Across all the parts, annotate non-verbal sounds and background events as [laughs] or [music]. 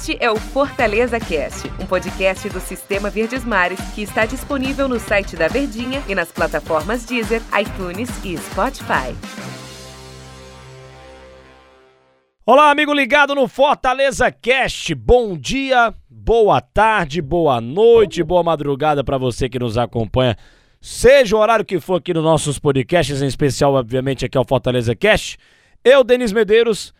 Este é o Fortaleza Cast, um podcast do Sistema Verdes Mares que está disponível no site da Verdinha e nas plataformas Deezer, iTunes e Spotify. Olá, amigo ligado no Fortaleza Cast. Bom dia, boa tarde, boa noite, boa madrugada para você que nos acompanha. Seja o horário que for aqui nos nossos podcasts, em especial, obviamente, aqui é o Fortaleza Cast. Eu, Denis Medeiros,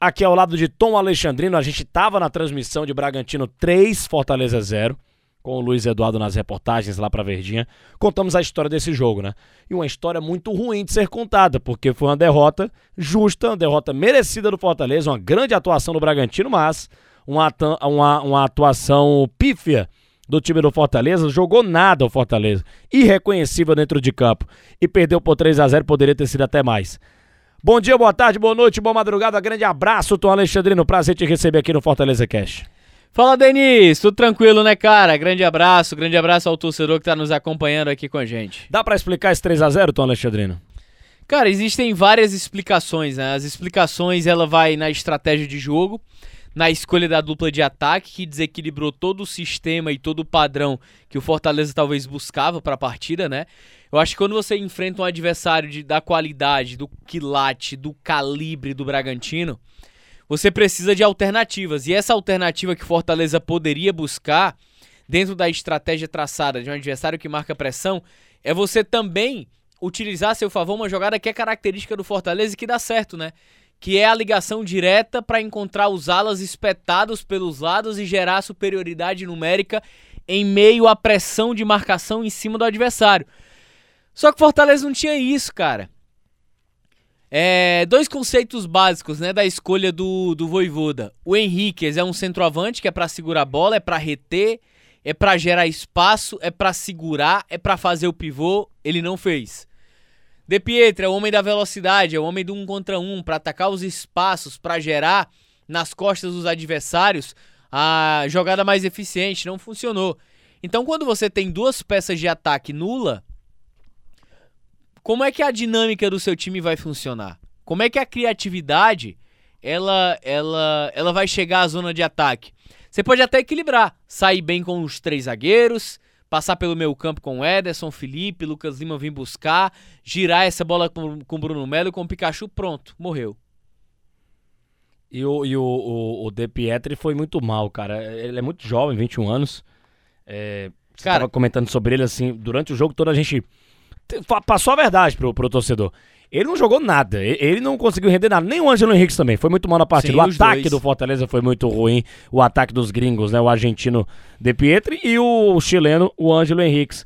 aqui ao lado de Tom Alexandrino. A gente estava na transmissão de Bragantino 3, Fortaleza 0, com o Luiz Eduardo nas reportagens lá para Verdinha. Contamos a história desse jogo, né? E uma história muito ruim de ser contada, porque foi uma derrota justa, uma derrota merecida do Fortaleza, uma grande atuação do Bragantino, mas uma, uma, uma atuação pífia do time do Fortaleza, jogou nada o Fortaleza, irreconhecível dentro de campo e perdeu por 3 a 0 poderia ter sido até mais. Bom dia, boa tarde, boa noite, boa madrugada, grande abraço, Tom Alexandrino, prazer te receber aqui no Fortaleza Cash. Fala, Denis, tudo tranquilo, né, cara? Grande abraço, grande abraço ao torcedor que tá nos acompanhando aqui com a gente. Dá para explicar esse 3 a 0 Tom Alexandrino? Cara, existem várias explicações, né? As explicações, ela vai na estratégia de jogo, na escolha da dupla de ataque, que desequilibrou todo o sistema e todo o padrão que o Fortaleza talvez buscava para a partida, né? Eu acho que quando você enfrenta um adversário de, da qualidade, do quilate, do calibre do Bragantino, você precisa de alternativas. E essa alternativa que Fortaleza poderia buscar, dentro da estratégia traçada de um adversário que marca pressão, é você também utilizar a seu favor uma jogada que é característica do Fortaleza e que dá certo, né? Que é a ligação direta para encontrar os alas espetados pelos lados e gerar superioridade numérica em meio à pressão de marcação em cima do adversário. Só que Fortaleza não tinha isso, cara. É, dois conceitos básicos, né, da escolha do, do Voivoda. O Henriquez é um centroavante que é para segurar a bola, é para reter, é para gerar espaço, é para segurar, é para fazer o pivô. Ele não fez. De Pietro é o homem da velocidade, é o homem do um contra um, para atacar os espaços, para gerar nas costas dos adversários a jogada mais eficiente. Não funcionou. Então, quando você tem duas peças de ataque nula, como é que a dinâmica do seu time vai funcionar? Como é que a criatividade ela ela ela vai chegar à zona de ataque? Você pode até equilibrar, sair bem com os três zagueiros, passar pelo meio campo com Ederson, Felipe, Lucas Lima vir buscar, girar essa bola com, com Bruno Melo e com o Pikachu, pronto, morreu. E o, e o, o, o De Pietri foi muito mal, cara. Ele é muito jovem, 21 anos. É, você cara, tava comentando sobre ele assim, durante o jogo todo a gente passou a verdade pro, pro torcedor. Ele não jogou nada, ele não conseguiu render nada. Nem o Ângelo Henrique também, foi muito mal na partida. Sim, o ataque dois. do Fortaleza foi muito ruim, o ataque dos gringos, né? O argentino De Pietri e o chileno, o Ângelo Henrique.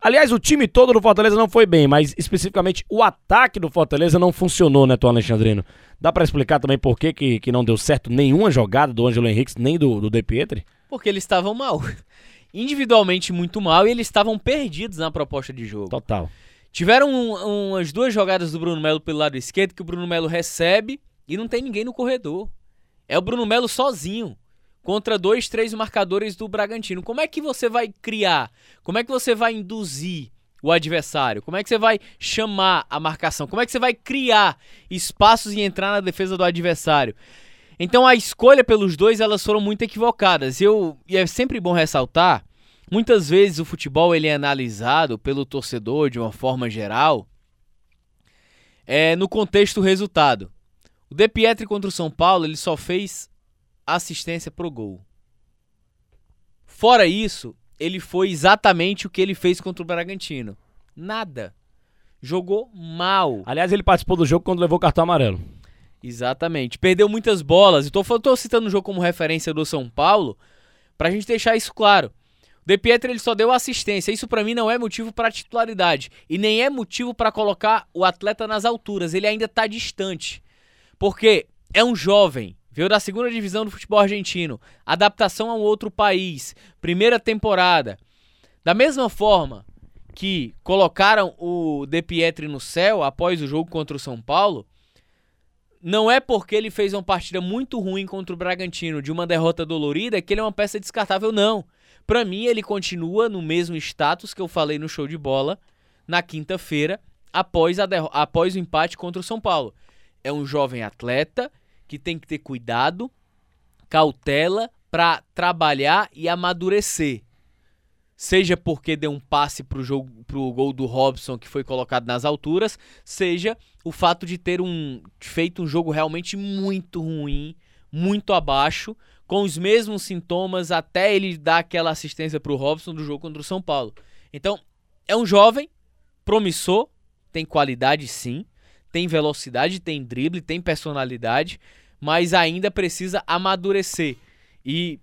Aliás, o time todo do Fortaleza não foi bem, mas especificamente o ataque do Fortaleza não funcionou, né, Tom Alexandrino? Dá para explicar também por que, que, que não deu certo nenhuma jogada do Ângelo Henrique, nem do, do De Pietri? Porque eles estavam mal. [laughs] Individualmente muito mal e eles estavam perdidos na proposta de jogo. Total. Tiveram um, umas duas jogadas do Bruno Melo pelo lado esquerdo que o Bruno Melo recebe e não tem ninguém no corredor. É o Bruno Melo sozinho contra dois, três marcadores do Bragantino. Como é que você vai criar? Como é que você vai induzir o adversário? Como é que você vai chamar a marcação? Como é que você vai criar espaços e entrar na defesa do adversário? Então a escolha pelos dois elas foram muito equivocadas. Eu e é sempre bom ressaltar Muitas vezes o futebol ele é analisado pelo torcedor de uma forma geral é, no contexto resultado. O De Pietri contra o São Paulo ele só fez assistência pro gol. Fora isso, ele foi exatamente o que ele fez contra o Bragantino. Nada. Jogou mal. Aliás, ele participou do jogo quando levou o cartão amarelo. Exatamente. Perdeu muitas bolas. Estou citando o jogo como referência do São Paulo para a gente deixar isso claro. De Pietro ele só deu assistência. Isso para mim não é motivo para titularidade e nem é motivo para colocar o atleta nas alturas. Ele ainda tá distante. Porque é um jovem, veio da segunda divisão do futebol argentino, adaptação a um outro país, primeira temporada. Da mesma forma que colocaram o De Pietri no céu após o jogo contra o São Paulo, não é porque ele fez uma partida muito ruim contra o Bragantino, de uma derrota dolorida, que ele é uma peça descartável, não. Para mim, ele continua no mesmo status que eu falei no show de bola na quinta-feira, após, após o empate contra o São Paulo. É um jovem atleta que tem que ter cuidado, cautela para trabalhar e amadurecer. Seja porque deu um passe pro jogo pro gol do Robson que foi colocado nas alturas, seja o fato de ter um feito um jogo realmente muito ruim, muito abaixo, com os mesmos sintomas até ele dar aquela assistência pro Robson do jogo contra o São Paulo. Então, é um jovem promissor, tem qualidade sim, tem velocidade, tem drible, tem personalidade, mas ainda precisa amadurecer. E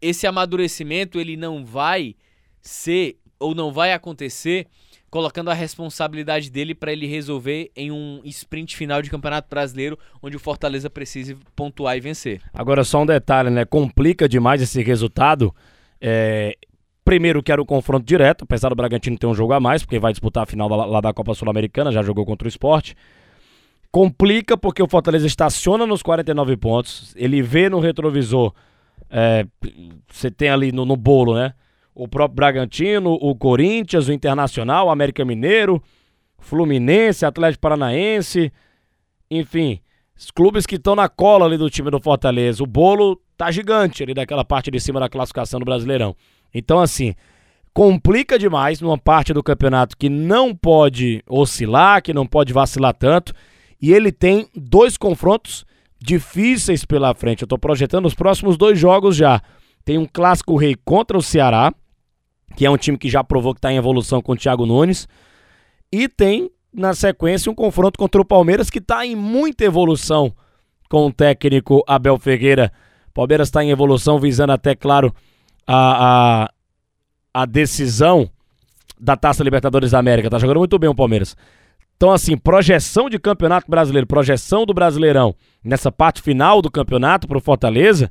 esse amadurecimento ele não vai ser ou não vai acontecer colocando a responsabilidade dele para ele resolver em um sprint final de Campeonato Brasileiro, onde o Fortaleza precise pontuar e vencer. Agora só um detalhe, né? Complica demais esse resultado. É... Primeiro que era o confronto direto, apesar do Bragantino ter um jogo a mais, porque vai disputar a final lá da Copa Sul-Americana, já jogou contra o esporte. Complica porque o Fortaleza estaciona nos 49 pontos, ele vê no retrovisor, é... você tem ali no, no bolo, né? O próprio Bragantino, o Corinthians, o Internacional, o América Mineiro, Fluminense, Atlético Paranaense, enfim, os clubes que estão na cola ali do time do Fortaleza. O bolo tá gigante ali daquela parte de cima da classificação do Brasileirão. Então, assim, complica demais numa parte do campeonato que não pode oscilar, que não pode vacilar tanto. E ele tem dois confrontos difíceis pela frente. Eu tô projetando os próximos dois jogos já. Tem um clássico rei contra o Ceará que é um time que já provou que está em evolução com o Thiago Nunes. E tem, na sequência, um confronto contra o Palmeiras, que está em muita evolução com o técnico Abel Ferreira. Palmeiras está em evolução, visando até, claro, a, a, a decisão da Taça Libertadores da América. Tá jogando muito bem o Palmeiras. Então, assim, projeção de campeonato brasileiro, projeção do Brasileirão nessa parte final do campeonato para o Fortaleza,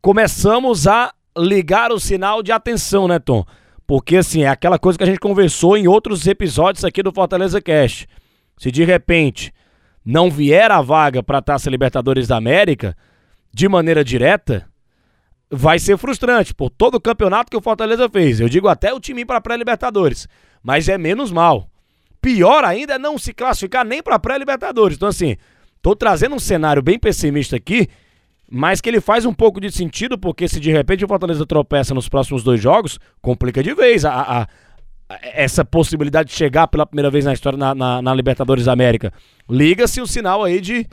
começamos a ligar o sinal de atenção, né, Tom? Porque, assim, é aquela coisa que a gente conversou em outros episódios aqui do Fortaleza Cast. Se de repente não vier a vaga para a Taça Libertadores da América, de maneira direta, vai ser frustrante por todo o campeonato que o Fortaleza fez. Eu digo até o time para pré-Libertadores, mas é menos mal. Pior ainda é não se classificar nem para pré-Libertadores. Então, assim, tô trazendo um cenário bem pessimista aqui mas que ele faz um pouco de sentido, porque se de repente o Fortaleza tropeça nos próximos dois jogos, complica de vez a, a, a essa possibilidade de chegar pela primeira vez na história na, na, na Libertadores América. Liga-se o sinal aí de.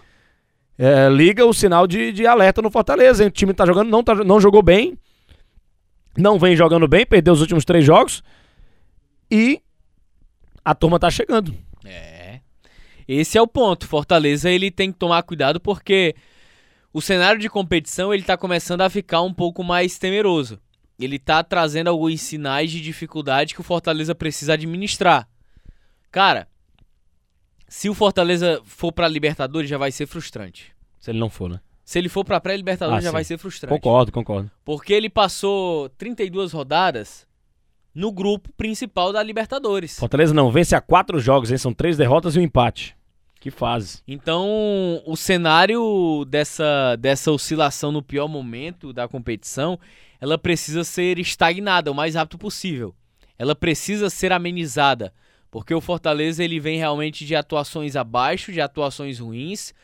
É, liga o sinal de, de alerta no Fortaleza. Hein? O time tá jogando, não, tá, não jogou bem, não vem jogando bem, perdeu os últimos três jogos e a turma tá chegando. É. Esse é o ponto. Fortaleza ele tem que tomar cuidado porque o cenário de competição ele está começando a ficar um pouco mais temeroso. Ele está trazendo alguns sinais de dificuldade que o Fortaleza precisa administrar. Cara, se o Fortaleza for para Libertadores já vai ser frustrante. Se ele não for, né? Se ele for para pré-Libertadores ah, já sim. vai ser frustrante. Concordo, concordo. Porque ele passou 32 rodadas no grupo principal da Libertadores. Fortaleza não vence a quatro jogos, hein? São três derrotas e um empate. Que fase. Então, o cenário dessa, dessa oscilação no pior momento da competição, ela precisa ser estagnada o mais rápido possível. Ela precisa ser amenizada, porque o Fortaleza ele vem realmente de atuações abaixo, de atuações ruins.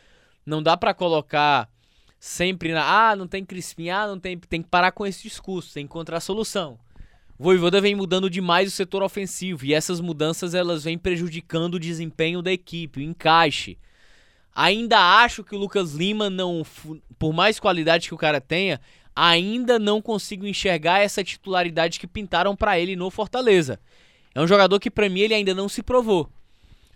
Não dá para colocar sempre na, ah, não tem Crispim, ah, não tem, tem que parar com esse discurso, tem que encontrar solução. Voivoda vem mudando demais o setor ofensivo e essas mudanças elas vêm prejudicando o desempenho da equipe, o encaixe. Ainda acho que o Lucas Lima não, por mais qualidade que o cara tenha, ainda não consigo enxergar essa titularidade que pintaram para ele no Fortaleza. É um jogador que para mim ele ainda não se provou.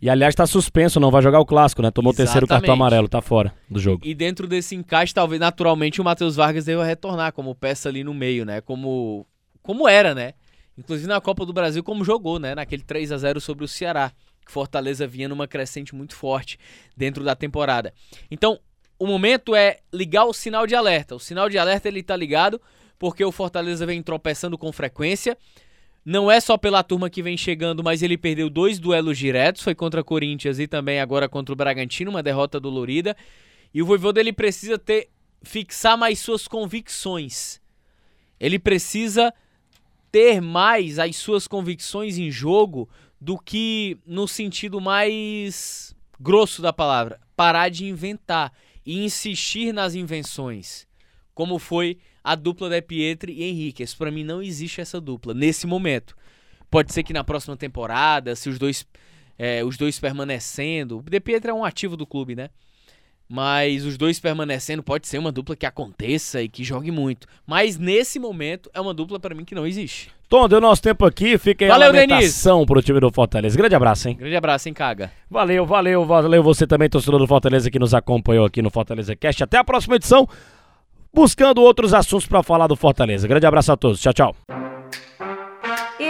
E aliás está suspenso, não vai jogar o clássico, né? Tomou o terceiro cartão amarelo, tá fora do jogo. E, e dentro desse encaixe, talvez naturalmente o Matheus Vargas deva retornar como peça ali no meio, né? Como como era, né? Inclusive na Copa do Brasil, como jogou, né? Naquele 3 a 0 sobre o Ceará. Que Fortaleza vinha numa crescente muito forte dentro da temporada. Então, o momento é ligar o sinal de alerta. O sinal de alerta ele tá ligado porque o Fortaleza vem tropeçando com frequência. Não é só pela turma que vem chegando, mas ele perdeu dois duelos diretos, foi contra Corinthians e também agora contra o Bragantino, uma derrota dolorida. E o Voivoda ele precisa ter fixar mais suas convicções. Ele precisa ter mais as suas convicções em jogo do que no sentido mais grosso da palavra, parar de inventar e insistir nas invenções, como foi a dupla de Pietri e Henrique. Para mim não existe essa dupla nesse momento. Pode ser que na próxima temporada, se os dois, é, os dois permanecendo, o De é um ativo do clube, né? Mas os dois permanecendo pode ser uma dupla que aconteça e que jogue muito. Mas nesse momento é uma dupla para mim que não existe. Tom, deu nosso tempo aqui. Fica aí Valeu, a lamentação pro time do Fortaleza. Grande abraço, hein? Grande abraço, hein, Caga. Valeu, valeu, valeu você também, torcedor do Fortaleza, que nos acompanhou aqui no Fortaleza Cast. Até a próxima edição, buscando outros assuntos para falar do Fortaleza. Grande abraço a todos. Tchau, tchau.